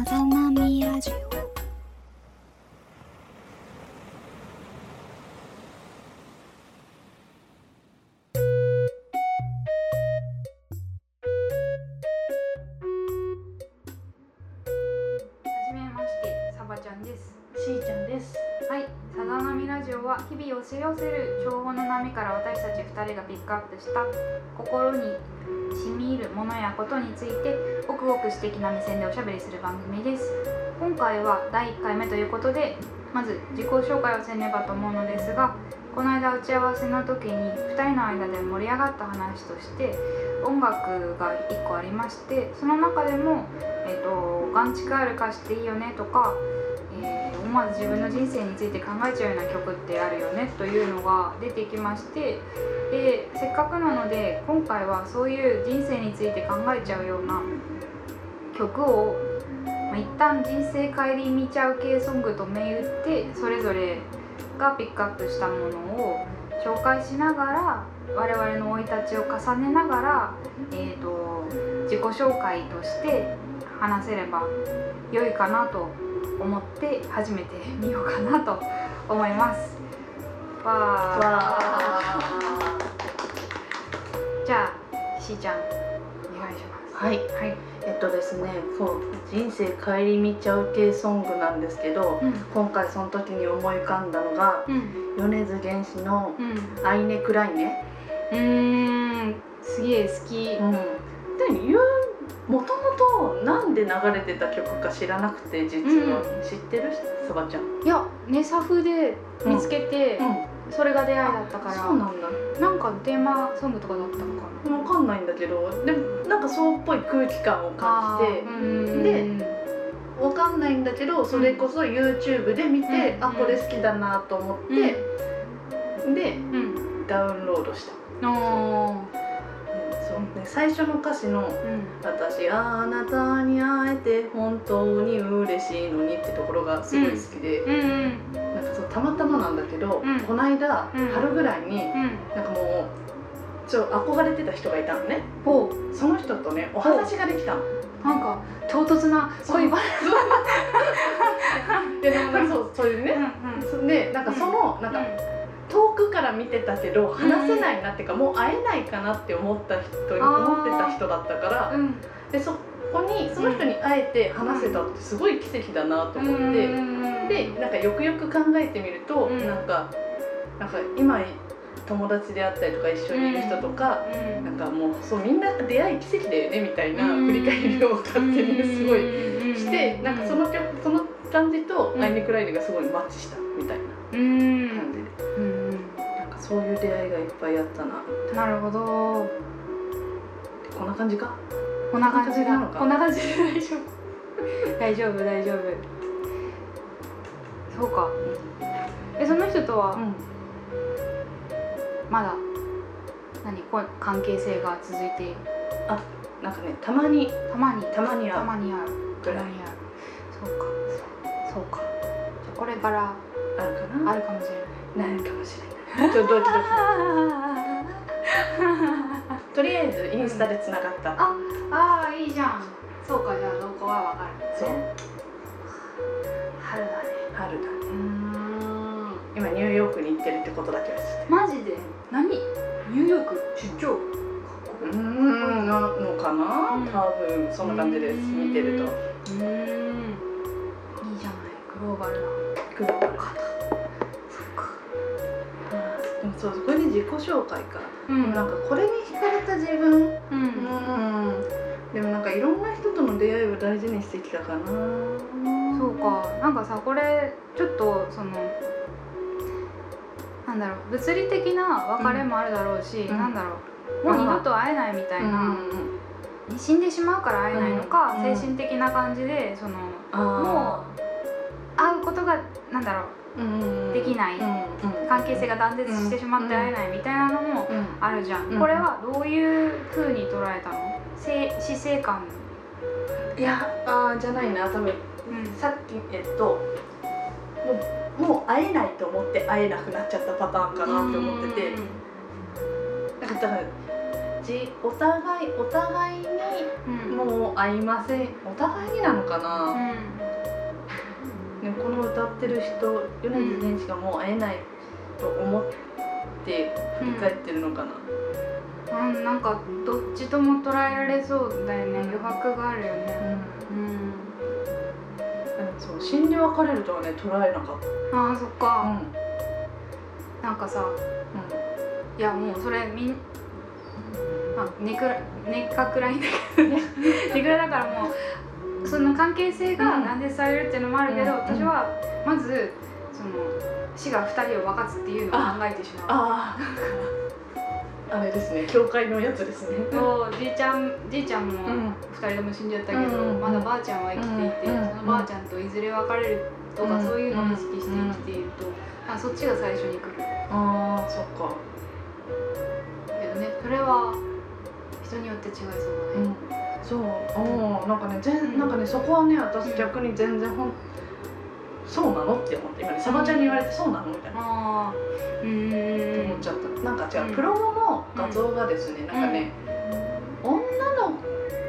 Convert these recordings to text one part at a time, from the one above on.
さざ波ラジオはじめまして、さばちゃんです。しーちゃんです。はい、さざ波ラジオは日々押し寄せる情報の波から私たち2人がピックアップした心に染み入るものやことについてごくごく私的な目線でおしゃべりする番組です。今回は第1回目ということで、まず自己紹介をせねばと思うのですが、この間打ち合わせの時に2人の間で盛り上がった話として音楽が1個ありましてその中でも「えー、とガンチクある歌詞っていいよね」とか、思わず自分の人生について考えちゃうような曲ってあるよねというのが出てきましてでせっかくなので今回はそういう人生について考えちゃうような曲を、まあ、一旦人生顧みちゃう系ソングと銘打ってそれぞれがピックアップしたものを紹介しながら我々の生い立ちを重ねながら、えー、と自己紹介として話せれば良いかなと思って始めてみようかなと思います。わーわじゃあしーちゃんお願いします。はい。はい。えっとですね、そう人生顧みちゃう系ソングなんですけど、うん今回その時に思い浮かんだのがうん米津玄師のうんアイネクライネ。うーんすげえ好き。うん。で言うもともとなんで流れてた曲か知らなくて実は、う知ってる？さばちゃん。いやネサフで見つけて、うん。それが出会いだったからそうなんだ。なんかテーマソングとかだったのかな。わかんないんだけど、でもなんかそうっぽい空気感を感じて。ででわかんないんだけどそれこそ YouTube で見て、うんあこれ好きだなと思って、でうんうんダウンロードした、おーそうね、最初の歌詞のうん「私あなたに会えて本当に嬉しいのに」ってところがすごい好きで、うんうん。なんかそうたまたまなんだけど、うん。この間、うん。春ぐらいにうん。なんかもうちょ憧れてた人がいたのね。ほその人とねお話ができたの。うなんか唐突な恋そう。そう。いうね、そでなんかその、なんか遠くから見てたけど話せないなっていうか、もう会えないかなって思った人思ってた人だったからうん。でそこにその人に会えて話せたってすごい奇跡だなと思って、でなんかよくよく考えてみると、うん。なんかなんか今友達であったりとか一緒にいる人とか、うん。なんかもうそうみんな出会い奇跡だよねみたいなうん。振り返りを勝手にすごいして、うん。なんかその曲その感じとうん。アイネ・クライネがすごいマッチしたみたいなそういう出会いがいっぱいあったな。なるほど。こんな感じか？こんな感じだ。こんなのか？こんな感じで大丈夫。大丈夫大丈夫。そうか。えその人とは？ん。まだ何？こう関係性が続いている。なんかねたまに。たまに。たまにたあるまにあるたまにあるそうか。そうか。じゃあこれからあるかな？あるかもしれない。なるかもしれないちょっとドキドキとりあえずインスタでつながった、ああーいいじゃん。そうかじゃあどこはわかるそう。春だね。春だね。うーん。今ニューヨークに行ってるってことだけは知ってマジで？何？ニューヨーク？出張？うーんなのかな、うん。多分そんな感じです。見てると。うーん。いいじゃない。グローバルな。グローバルそうこれで自己紹介か、うでもなんかこれに惹かれた自分。うん。うん。でもなんかいろんな人との出会いを大事にしてきたかな。そうか。なんかさこれちょっとそのなんだろう。物理的な別れもあるだろうし、うん。なんだろう。もう二度と会えないみたいな、死んでしまうから会えないのか、うん精神的な感じでそのあ会うことがなんだろうできない、関係性が断絶してしまって会えないみたいなのもうん。あるじゃん、うん。これはどういう風に捉えたの？せ死生観いやあーじゃないな。多分うん。さっきえっともうもう会えないと思って会えなくなっちゃったパターンかなって思ってて。なんかだからちお互いお互いにうん。もう会いません。お互いになのかうな、この歌ってる人米津玄師がもう会えないと思って振り返ってるのかな、うん、なんかどっちとも捉えられそうだよね。余白があるよね。うん。そう死んで別れるとはね捉えなかった、ああそっか、うなんかさいやもうそれみんあネクラネッカくらいだけどね。ネクラだからもうその関係性がうん。断絶されるっていうのもあるけど、うん。私はまずその死が2人を分かつっていうのを考えてしまう。ああ あれですね教会のやつですね。そうじいちゃんじいちゃんもうん。2人とも死んじゃったけど、うんまだばあちゃんは生きていて、うんそのばあちゃんといずれ別れるとか、うんそういうのを意識して生きていると、あそっちが最初に来る。ああそっか。けどねそれは人によって違いそうだね、そうおーなんかね全、うん。なんかねそこはね私逆に全然ほんそうなのって思って今ねサバちゃんに言われてそうなのみたいな。うー。ん。思っちゃった。なんか違う、うん。プロモの画像がですね、なんかね、女の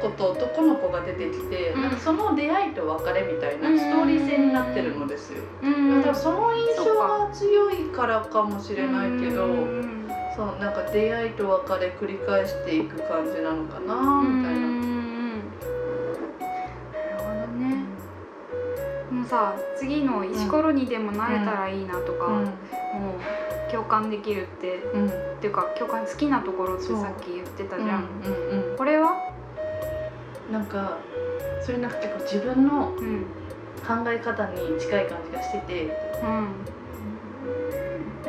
子と男の子が出てきて、うん。なんかその出会いと別れみたいなストーリー性になってるのですよ、うん。だからその印象が強いからかもしれないけど、うん。そうなんか出会いと別れ繰り返していく感じなのかなみたいな、さ次の石ころにでもなれたらいいなとか、もう共感できるってっていうか共感好きなところってさっき言ってたじうんゃん、これは？なんかそれなんか結構自分のうん考え方に近い感じがしててうん。な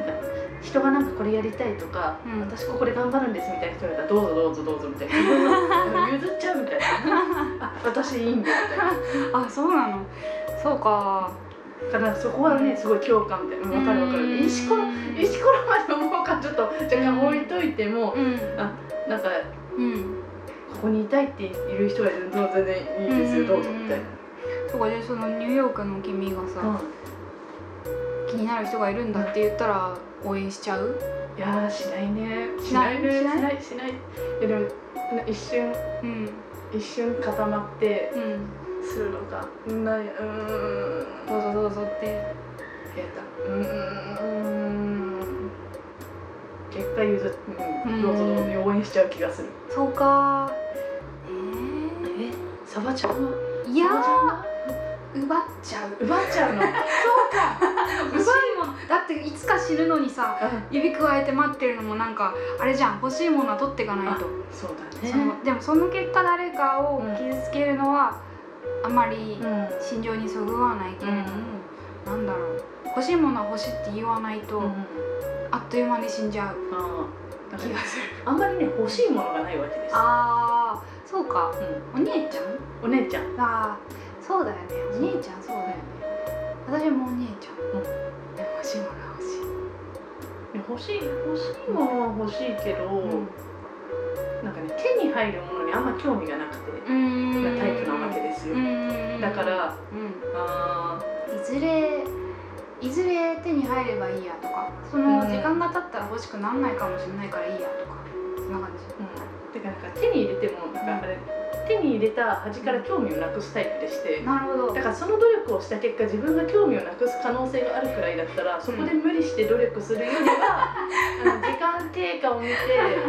んか人がなんかこれやりたいとか、うん。私ここで頑張るんですみたいな人がいたらどうぞどうぞどうぞみたいな。譲っちゃうみたいな。あ私いいんだみたいな。あそうなの？そうか。だからそこはねすごい共感みたいな。分かる分かる。石ころ石ころまで思うかちょっと若干置いといてもうん。なんかうん。ここにいたいっている人がいると全然いいですよ。どうぞみたいな。そうかでそのニューヨークの君がさ、気になる人がいるんだって言ったら応援しちゃう？いやーしないね。しない？ね。ししない？ない。しない。いやでも一瞬うん。一瞬固まってうんするのかない。うーん。どうぞどうぞってやった。うーん。結果譲っ、ううん。ん、どうぞどうぞ応援しちゃう気がするそうかえー、いやサバちゃん。はー奪っちゃう奪っちゃうのそうか欲しいものだっていつか死ぬのにさ指くわえて待ってるのもなん。かあれじゃん。欲しいものは取っていかないと、そうだそのでもその結果誰かをうん。傷つけるのはあまりうん。心情にそぐわないけれども、なんだろう。欲しいものは欲しいって言わないと、うん。あっという間に死んじゃう。気がする。あんまりね欲しいものがないわけです。あーそうか。うお姉ちゃん？ん、お姉ちゃん。あーそうだよね。お姉ちゃんそうだよね。私もお姉ちゃん、うん。欲しいものは欲しい。欲しい欲しいものは欲しいけど、うんね手に入るものにあんま興味がなくて、タイプなわけですよ、うん。だからうん。あいずれいずれ手に入ればいいやとかその時間が経ったら欲しくならないかもしれないからいいやとかそんな感じ。ーうん。てかなんか手に入れてもなんかあれ手に入れた端から興味をなくすタイプでしてなるほど。だからその努力をした結果自分が興味をなくす可能性があるくらいだったらそこで無理して努力するよりは、あの時間経過を見て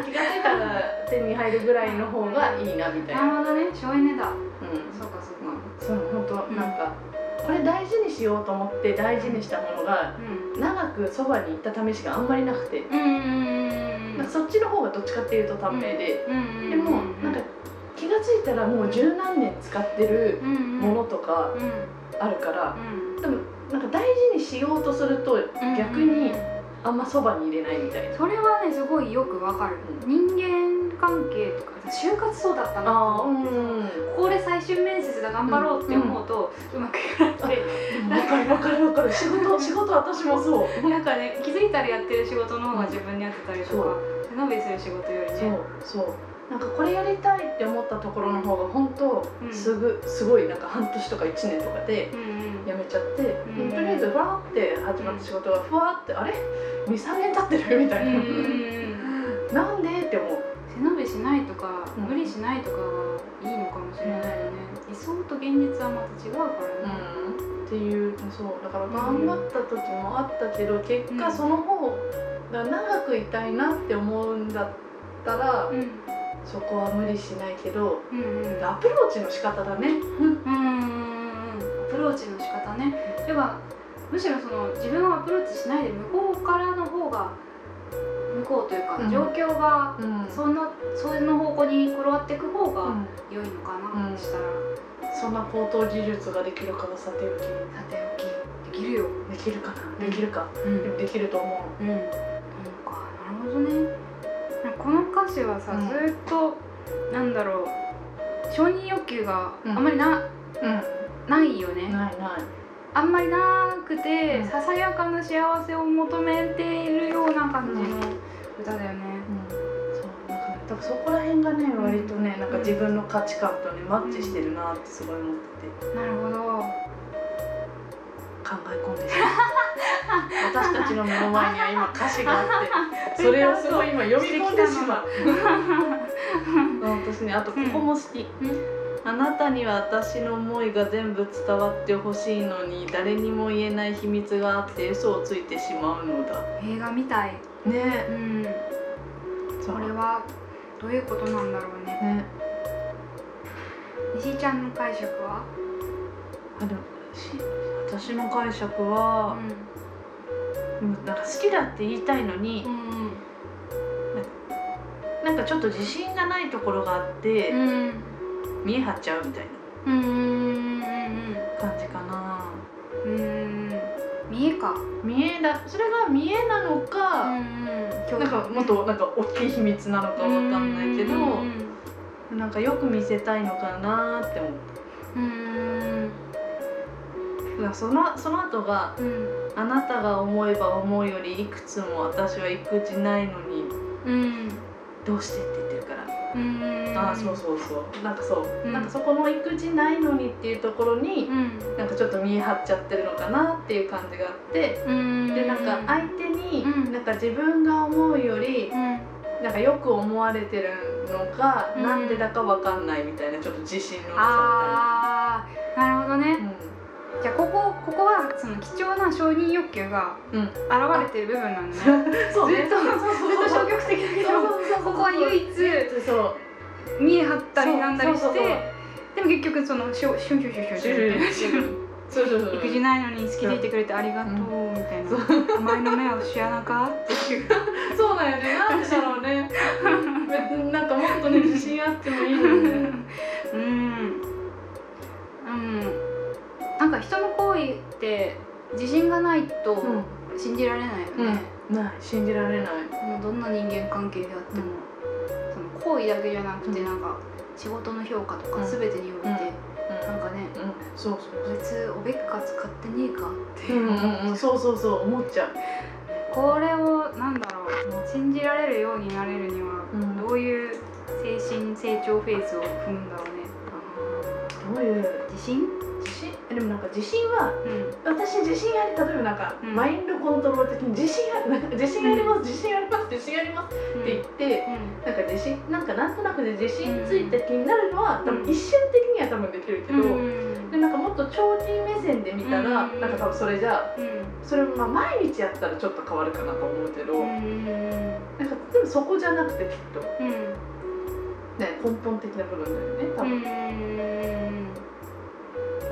気が付いたら手に入るぐらいの方がいいなみたいな。なるほどね。省エネだ。うん。そうかそうか。そう本当うん。なんか、これ大事にしようと思って大事にしたものがうん。長くそばに行った試しがあんまりなくて、うん。そっちの方がどっちかっていうと短命で、うんでもなんか気が付いたらもう十何年使ってるもものとかうん。あるから、うん。でもなんか大事にしようとすると逆にあんまそばに入れないみたいな。それはねすごいよくわかる。人間関係とか就活そうだったなと思って。さうん。ここで最終面接だ頑張ろうって思うとうまくいかなくて。わかるわかるわかる。仕事 仕事私もそう。なんかね気づいたらやってる仕事の方が自分に合ってたりとか背伸びする仕事よりね。そうそう。なんかこれやりたいって思ったところの方が本当うん。すぐすごいなんか半年とか1年とかでうんうん辞めちゃって、ん。とりあえずふわーって始まった仕事がふわーってあれ？23年経ってる？みたいな、うん。なんで？って思う。背伸びしないとか、うん無理しないとかがいいのかもしれないよね、理想と現実はまた違うからね、うん、っていうそうだから頑張った時もあったけど、結果その方が長くいたいなって思うんだったら、うん。そこは無理しないけどアプローチの仕方だね。うんプローチの仕方ね。ではむしろその自分をアプローチしないで向こうからの方が向こうというか、うん。状況がうん。そんなその方向に転がっていく方がうん。良いのかな、うん。したら。そんな高等技術ができるかはさておき。さておき。できるよ。できるかな？できるか、うん。できると思う。ん、なんか。なるほどね。この歌詞はさ、うん。ずっとなんだろう。承認欲求があん。まりな,、ううんないよね。ないない。あんまりなくて、うん。ささやかな幸せを求めているような感じの歌だよね、そうなんかね多分そこら辺がね割とねなんか自分の価値観とねマッチしてるなってすごい思ってて。なるほど。考え込んでしまった私たちの目の前には今歌詞があって それをすごい今読み込んでしまう。うん。私ねあとここも好き、あなたには私の思いが全部伝わってほしいのに誰にも言えない秘密があって嘘をついてしまうのだ。映画みたい。ね。うん。そこれはどういうことなんだろうね。ね。西井ちゃんの解釈は？あでもし私の解釈は、うん。なんか好きだって言いたいのにう、んなんかちょっと自信がないところがあって、うんうん見え張っちゃうみたいうんうんうんな感じかな。うんうん。見えか。見えだそれが見えなのか、うんなんかもっとなんか大きい秘密なのかわかんないけど、うんなんかよく見せたいのかなって思っうんただからそのその後がうん「あなたが思えば思うよりいくつも私は育児ないのにうん。どうして?」って言ってるから。うんああそうそうそう。なんかそう、うん。なんかそこの育児ないのにっていうところに、うん。なんかちょっと見え張っちゃってるのかなっていう感じがあって、うん。でなんか相手に、うん。なんか自分が思うよりうん。なんかよく思われてるのが、うん。なんでだかわかんないみたいなちょっと自信のなさああなるほどね。みたいな。じゃあここここはその貴重な承認欲求が現れてる部分なんだね。そうね。ずっとそうそうそう。ずっと消極的だけどそうそうそうそう。ここは唯一そう見え張ったりなんだりしてでも結局そのシュシュンシュンシュンシュンシュそうそうそう育児ないのに好きでいてくれてありがとうみたいな「お前の目を知らなか?」っていうそうなんよねなんでだろうねなんかもっとね自信あってもいいのにねうんうんなんか人の行為って自信がないと信じられないよね、ない信じられないもうどんな人間関係であっても、行為だけじゃなくてうんなんか仕事の評価とかうん。全てにおいて、うん。なんかねうんそうそう。こいつおべっか使ってねえかって。うんいう、うんうん。そうそうそう思っちゃう。これをなんだろう信じられるようになれるにはうん。どういう精神成長フェーズを踏むんだろうね。どういう？自信？でもなんか自信はうん。私自信あり例えばなんか、うん。マインドコントロール的に自信あ自信あります、自信あります自信ありますって言って、なんか自信なんかなんとなくで自信ついた気になるのは、多分一瞬的には多分できるけど、うん。でなんかもっと長期目線で見たら、うん。なんか多分それじゃあそれまあ毎日やったらちょっと変わるかなと思うけど、うんなんかでもそこじゃなくてきっと、うんね、根本的な部分だよね多分、うん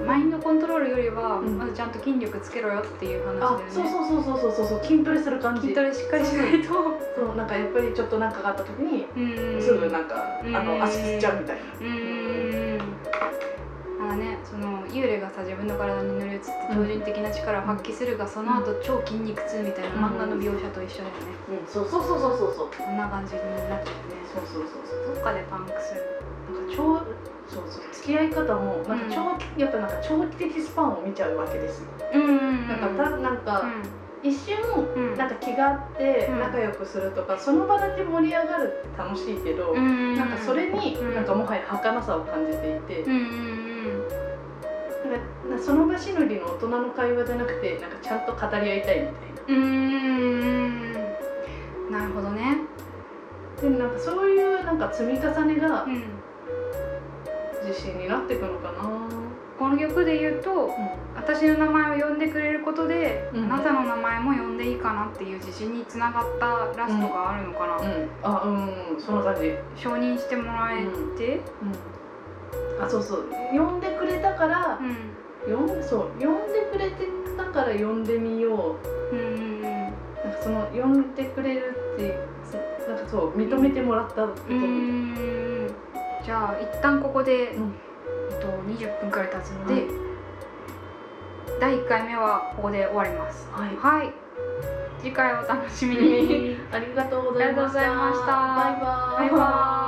マインドコントロールよりは、うん。まずちゃんと筋力つけろよっていう話だよね。あそうそうそうそうそうそう筋トレする感じ。筋トレしっかりしないと。そうなんかやっぱりちょっとなんかがあった時に、うん。すぐなんか、うん。あの足つっちゃうみたいな、うんあのねその幽霊がさ自分の体に乗り移って標準的な力を発揮するが、その後超筋肉痛みたいな漫画の描写と一緒だよね、うん、そうそうそうそうそうそう。こんな感じになってるねそうそうそうそうどっかでパンクする。なんか長そうそう付き合い方もなんか長期、やっぱなんか長期的スパンを見ちゃうわけですよ、うんうんなんかたなんか、一瞬うんなんか気があってうん。仲良くするとか、その場だけ盛り上がるって楽しいけど、うんなんかそれにうんなんかもはや儚さを感じていて、うんうんその場しのぎの大人の会話じゃなくてなんかちゃんと語り合いたいみたいな。うんうん。なるほどね。でなんなんかそういうなんか積み重ねがうん。自信になっていくのかな。この曲で言うと、私の名前を呼んでくれることで、うん。あなたの名前も呼んでいいかなっていう自信につながったラストがあるのかな、うん。あうん。うん。そんな感じ。承認してもらえて、うん。あそうそう。呼んでくれたからそう呼んでくれてたから呼んでみよう。うんうんうんなんかその呼んでくれるってなんかそう認めてもらったこと？うーん。じゃあ一旦ここで、うん。えっと、20分くらい経つので、はい。第1回目はここで終わります。はい。はい。次回お楽しみに。ありがとうございました。バイバーイ。バイバーイ